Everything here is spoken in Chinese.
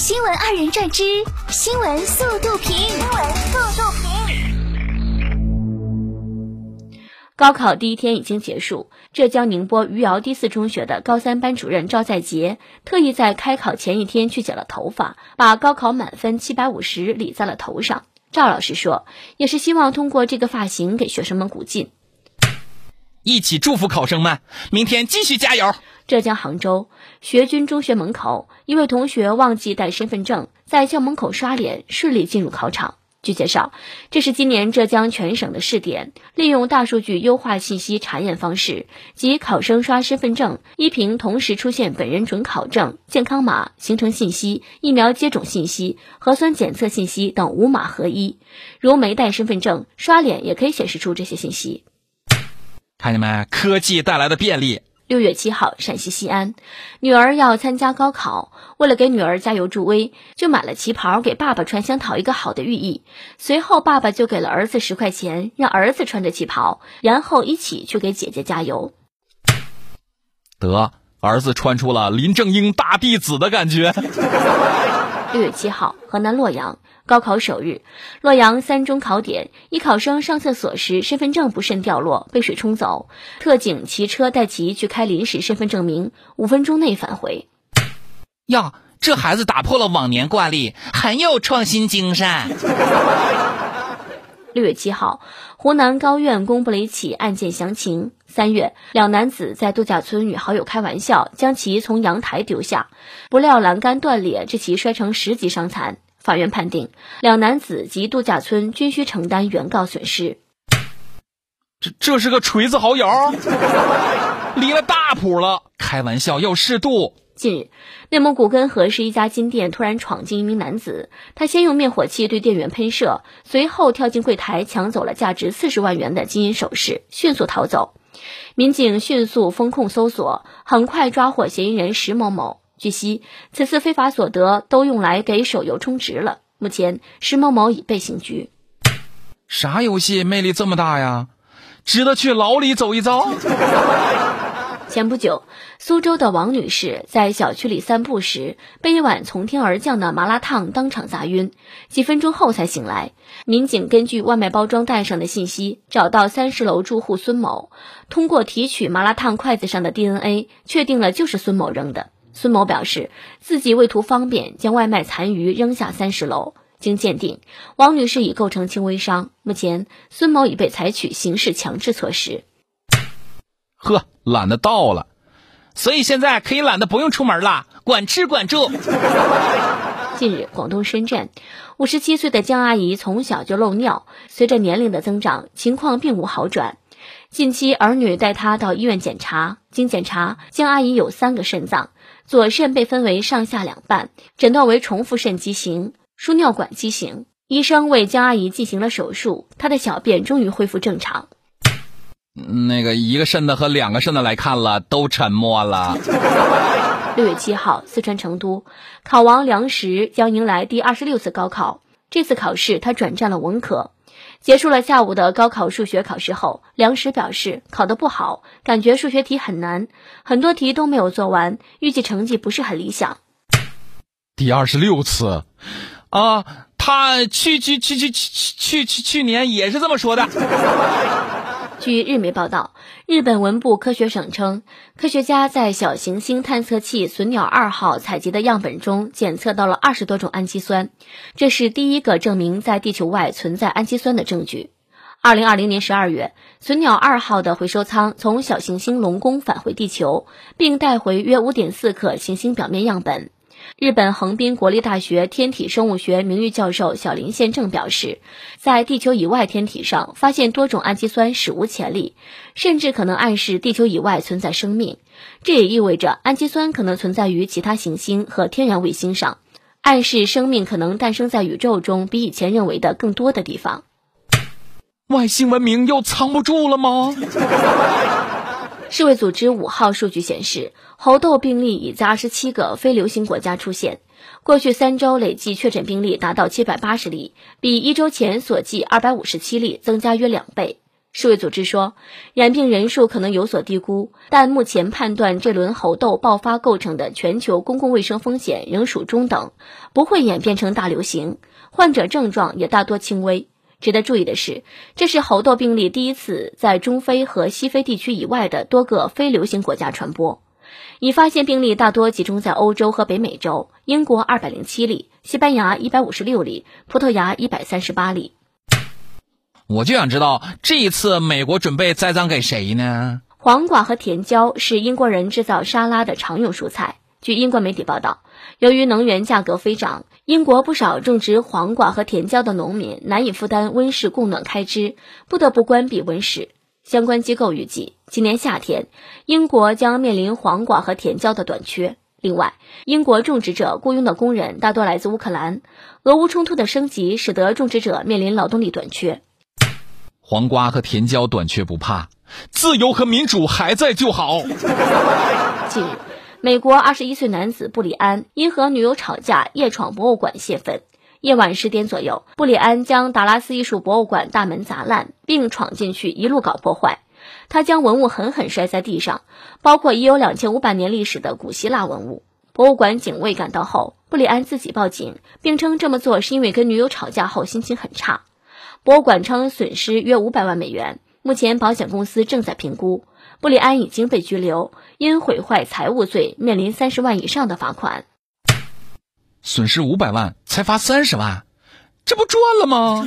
新闻二人转之新闻速度评。新闻速度评。高考第一天已经结束，浙江宁波余姚第四中学的高三班主任赵在杰特意在开考前一天去剪了头发，把高考满分七百五十理在了头上。赵老师说，也是希望通过这个发型给学生们鼓劲。一起祝福考生们，明天继续加油。浙江杭州学军中学门口，一位同学忘记带身份证，在校门口刷脸，顺利进入考场。据介绍，这是今年浙江全省的试点，利用大数据优化信息查验方式，即考生刷身份证，一屏同时出现本人准考证、健康码、行程信息、疫苗接种信息、核酸检测信息等五码合一。如没带身份证，刷脸也可以显示出这些信息。看见没？科技带来的便利。六月七号，陕西西安，女儿要参加高考，为了给女儿加油助威，就买了旗袍给爸爸穿，想讨一个好的寓意。随后，爸爸就给了儿子十块钱，让儿子穿着旗袍，然后一起去给姐姐加油。得，儿子穿出了林正英大弟子的感觉。六月七号，河南洛阳。高考首日，洛阳三中考点，一考生上厕所时身份证不慎掉落，被水冲走。特警骑车带其去开临时身份证明，五分钟内返回。呀，这孩子打破了往年惯例，很有创新精神。六月七号，湖南高院公布了一起案件详情。三月，两男子在度假村与好友开玩笑，将其从阳台丢下，不料栏杆断裂，致其摔成十级伤残。法院判定，两男子及度假村均需承担原告损失。这这是个锤子好友，离了大谱了。开玩笑要适度。近日，内蒙古根河市一家金店突然闯进一名男子，他先用灭火器对店员喷射，随后跳进柜台抢走了价值四十万元的金银首饰，迅速逃走。民警迅速封控搜索，很快抓获嫌疑人石某某。据悉，此次非法所得都用来给手游充值了。目前，石某某已被刑拘。啥游戏魅力这么大呀？值得去牢里走一遭。前不久，苏州的王女士在小区里散步时，被一碗从天而降的麻辣烫当场砸晕，几分钟后才醒来。民警根据外卖包装袋上的信息，找到三十楼住户孙某，通过提取麻辣烫筷子上的 DNA，确定了就是孙某扔的。孙某表示，自己为图方便，将外卖残余扔下三十楼。经鉴定，王女士已构成轻微伤。目前，孙某已被采取刑事强制措施。呵，懒得到了，所以现在可以懒得不用出门了，管吃管住。近日，广东深圳，五十七岁的江阿姨从小就漏尿，随着年龄的增长，情况并无好转。近期，儿女带她到医院检查，经检查，江阿姨有三个肾脏。左肾被分为上下两半，诊断为重复肾畸形、输尿管畸形。医生为江阿姨进行了手术，她的小便终于恢复正常。那个一个肾的和两个肾的来看了，都沉默了。六月七号，四川成都，考王梁实将迎来第二十六次高考。这次考试，他转战了文科。结束了下午的高考数学考试后，梁实表示考得不好，感觉数学题很难，很多题都没有做完，预计成绩不是很理想。第二十六次，啊，他去去去去去去去去年也是这么说的。据日媒报道，日本文部科学省称，科学家在小行星探测器隼鸟二号采集的样本中检测到了二十多种氨基酸，这是第一个证明在地球外存在氨基酸的证据。二零二零年十二月，隼鸟二号的回收舱从小行星龙宫返回地球，并带回约五点四克行星表面样本。日本横滨国立大学天体生物学名誉教授小林宪正表示，在地球以外天体上发现多种氨基酸史无前例，甚至可能暗示地球以外存在生命。这也意味着氨基酸可能存在于其他行星和天然卫星上，暗示生命可能诞生在宇宙中比以前认为的更多的地方。外星文明又藏不住了吗？世卫组织五号数据显示，猴痘病例已在二十七个非流行国家出现。过去三周累计确诊病例达到七百八十例，比一周前所计二百五十七例增加约两倍。世卫组织说，染病人数可能有所低估，但目前判断这轮猴痘爆发构成的全球公共卫生风险仍属中等，不会演变成大流行。患者症状也大多轻微。值得注意的是，这是猴痘病例第一次在中非和西非地区以外的多个非流行国家传播。已发现病例大多集中在欧洲和北美洲，英国二百零七例，西班牙一百五十六例，葡萄牙一百三十八例。我就想知道，这一次美国准备栽赃给谁呢？黄瓜和甜椒是英国人制造沙拉的常用蔬菜。据英国媒体报道，由于能源价格飞涨，英国不少种植黄瓜和甜椒的农民难以负担温室供暖开支，不得不关闭温室。相关机构预计，今年夏天英国将面临黄瓜和甜椒的短缺。另外，英国种植者雇佣的工人大多来自乌克兰，俄乌冲突的升级使得种植者面临劳动力短缺。黄瓜和甜椒短缺不怕，自由和民主还在就好。近日，美国二十一岁男子布里安因和女友吵架，夜闯博物馆泄愤。夜晚十点左右，布里安将达拉斯艺术博物馆大门砸烂，并闯进去一路搞破坏。他将文物狠狠摔在地上，包括已有两千五百年历史的古希腊文物。博物馆警卫赶到后，布里安自己报警，并称这么做是因为跟女友吵架后心情很差。博物馆称损失约五百万美元，目前保险公司正在评估。布利安已经被拘留，因毁坏财物罪面临三十万以上的罚款。损失五百万才罚三十万，这不赚了吗？